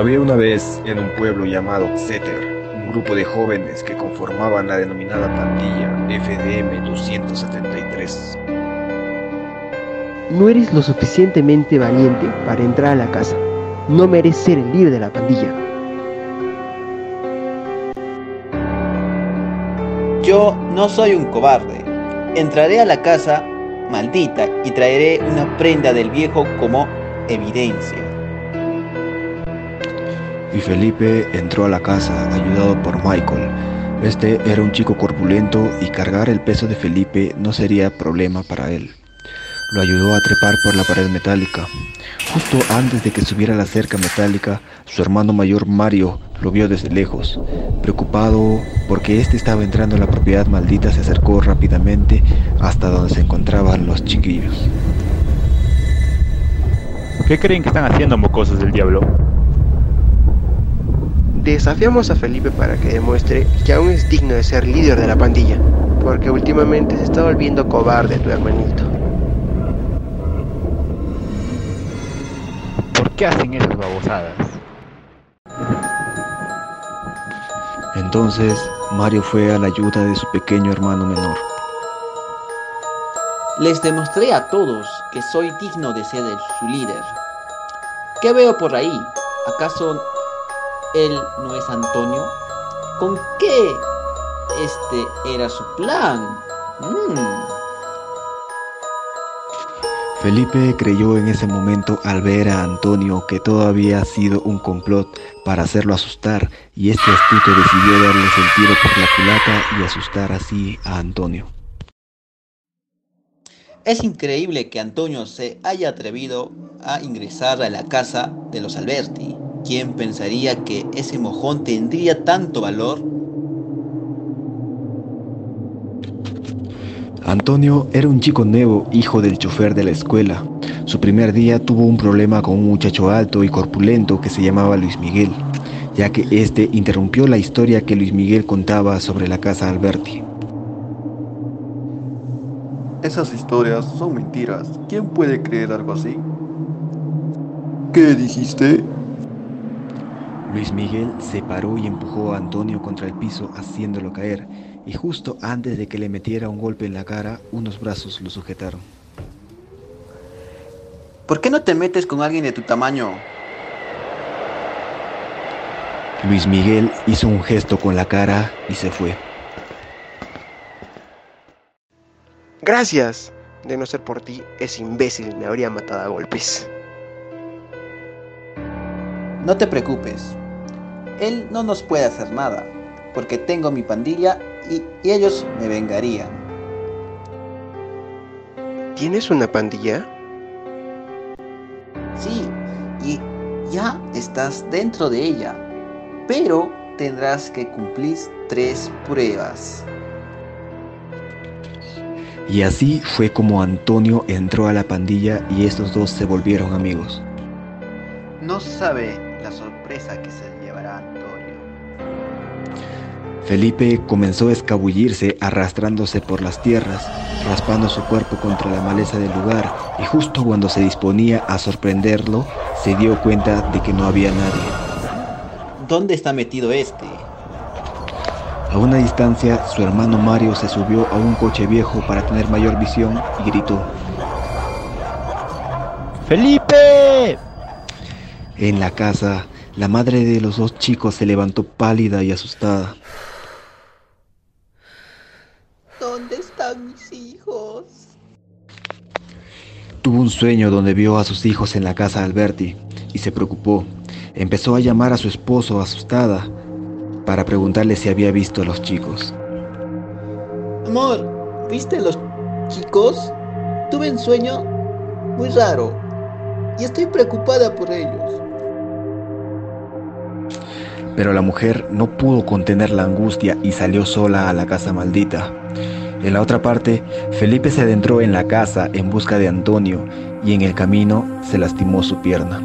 Había una vez en un pueblo llamado Xeter un grupo de jóvenes que conformaban la denominada pandilla FDM 273. No eres lo suficientemente valiente para entrar a la casa. No mereces ser el líder de la pandilla. Yo no soy un cobarde. Entraré a la casa maldita y traeré una prenda del viejo como evidencia. Y Felipe entró a la casa ayudado por Michael. Este era un chico corpulento y cargar el peso de Felipe no sería problema para él. Lo ayudó a trepar por la pared metálica. Justo antes de que subiera la cerca metálica, su hermano mayor Mario lo vio desde lejos. Preocupado porque éste estaba entrando en la propiedad maldita, se acercó rápidamente hasta donde se encontraban los chiquillos. ¿Qué creen que están haciendo mocosos del diablo? Desafiamos a Felipe para que demuestre que aún es digno de ser líder de la pandilla, porque últimamente se está volviendo cobarde tu hermanito. ¿Por qué hacen esas babosadas? Entonces Mario fue a la ayuda de su pequeño hermano menor. Les demostré a todos que soy digno de ser su líder. ¿Qué veo por ahí? ¿Acaso él no es Antonio? ¿Con qué este era su plan? Mm. Felipe creyó en ese momento al ver a Antonio que todo había sido un complot para hacerlo asustar y este astuto decidió darles el tiro por la culata y asustar así a Antonio. Es increíble que Antonio se haya atrevido a ingresar a la casa de los Alberti. ¿Quién pensaría que ese mojón tendría tanto valor? Antonio era un chico nuevo, hijo del chofer de la escuela. Su primer día tuvo un problema con un muchacho alto y corpulento que se llamaba Luis Miguel, ya que este interrumpió la historia que Luis Miguel contaba sobre la casa Alberti. Esas historias son mentiras. ¿Quién puede creer algo así? ¿Qué dijiste? Luis Miguel se paró y empujó a Antonio contra el piso haciéndolo caer, y justo antes de que le metiera un golpe en la cara, unos brazos lo sujetaron. ¿Por qué no te metes con alguien de tu tamaño? Luis Miguel hizo un gesto con la cara y se fue. Gracias. De no ser por ti, ese imbécil me habría matado a golpes. No te preocupes. Él no nos puede hacer nada, porque tengo mi pandilla y, y ellos me vengarían. ¿Tienes una pandilla? Sí, y ya estás dentro de ella, pero tendrás que cumplir tres pruebas. Y así fue como Antonio entró a la pandilla y estos dos se volvieron amigos. No sabe Felipe comenzó a escabullirse arrastrándose por las tierras, raspando su cuerpo contra la maleza del lugar y justo cuando se disponía a sorprenderlo, se dio cuenta de que no había nadie. ¿Dónde está metido este? A una distancia, su hermano Mario se subió a un coche viejo para tener mayor visión y gritó. ¡Felipe! En la casa, la madre de los dos chicos se levantó pálida y asustada. ¿Dónde están mis hijos? Tuvo un sueño donde vio a sus hijos en la casa de Alberti y se preocupó. Empezó a llamar a su esposo asustada para preguntarle si había visto a los chicos. Amor, ¿viste a los chicos? Tuve un sueño muy raro y estoy preocupada por ellos. Pero la mujer no pudo contener la angustia y salió sola a la casa maldita. En la otra parte, Felipe se adentró en la casa en busca de Antonio y en el camino se lastimó su pierna.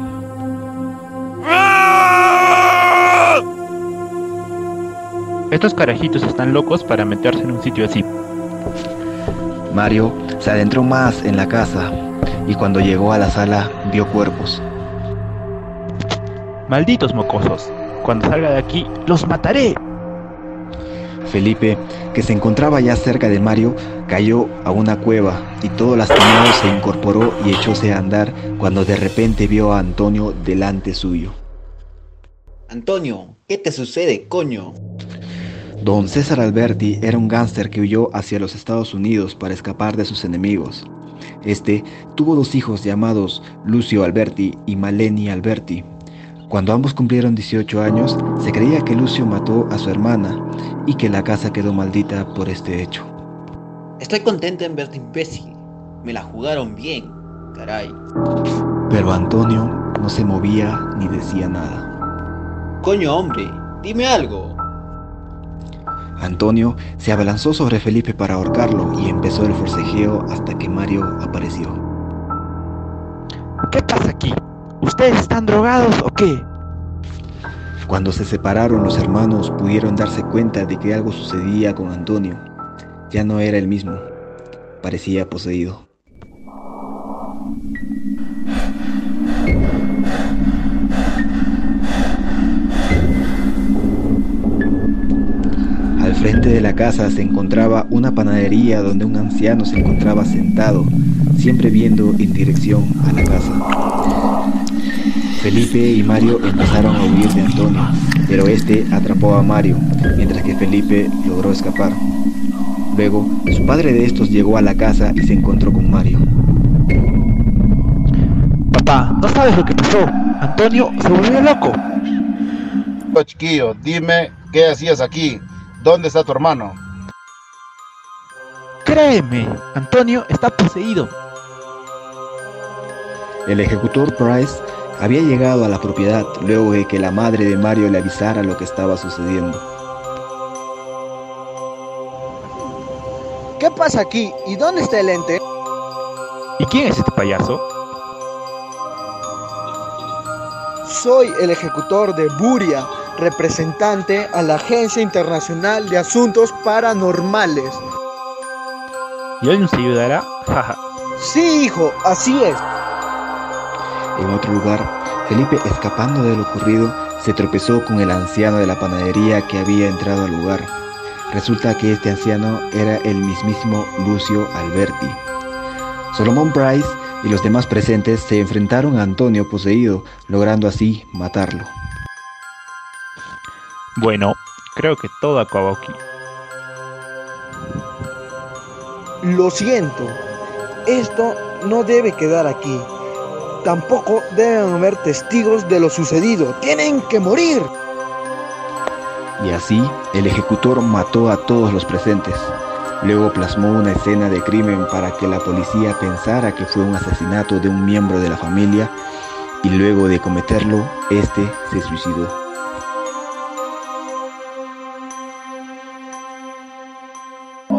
Estos carajitos están locos para meterse en un sitio así. Mario se adentró más en la casa y cuando llegó a la sala vio cuerpos. Malditos mocosos. Cuando salga de aquí, los mataré. Felipe, que se encontraba ya cerca de Mario, cayó a una cueva y todo lastimado se incorporó y echóse a andar cuando de repente vio a Antonio delante suyo. Antonio, ¿qué te sucede, coño? Don César Alberti era un gángster que huyó hacia los Estados Unidos para escapar de sus enemigos. Este tuvo dos hijos llamados Lucio Alberti y Maleni Alberti. Cuando ambos cumplieron 18 años, se creía que Lucio mató a su hermana y que la casa quedó maldita por este hecho. Estoy contento en verte imbécil. Me la jugaron bien, caray. Pero Antonio no se movía ni decía nada. Coño, hombre, dime algo. Antonio se abalanzó sobre Felipe para ahorcarlo y empezó el forcejeo hasta que Mario apareció. ¿Qué pasa aquí? ¿Ustedes están drogados o qué? Cuando se separaron los hermanos pudieron darse cuenta de que algo sucedía con Antonio. Ya no era el mismo. Parecía poseído. Al frente de la casa se encontraba una panadería donde un anciano se encontraba sentado, siempre viendo en dirección a la casa. Felipe y Mario empezaron a huir de Antonio, pero este atrapó a Mario, mientras que Felipe logró escapar. Luego, su padre de estos llegó a la casa y se encontró con Mario. Papá, ¿no sabes lo que pasó? Antonio se volvió loco. Chiquillo, dime qué hacías aquí. ¿Dónde está tu hermano? Créeme, Antonio está poseído. El ejecutor Price había llegado a la propiedad luego de que la madre de Mario le avisara lo que estaba sucediendo. ¿Qué pasa aquí? ¿Y dónde está el ente? ¿Y quién es este payaso? Soy el ejecutor de Buria, representante a la Agencia Internacional de Asuntos Paranormales. ¿Y alguien se ayudará? Jaja. Sí, hijo, así es. En otro lugar, Felipe, escapando de lo ocurrido, se tropezó con el anciano de la panadería que había entrado al lugar. Resulta que este anciano era el mismísimo Lucio Alberti. Solomon Price y los demás presentes se enfrentaron a Antonio poseído, logrando así matarlo. Bueno, creo que todo acabó aquí. Lo siento, esto no debe quedar aquí. Tampoco deben haber testigos de lo sucedido. Tienen que morir. Y así, el ejecutor mató a todos los presentes. Luego plasmó una escena de crimen para que la policía pensara que fue un asesinato de un miembro de la familia y luego de cometerlo, este se suicidó.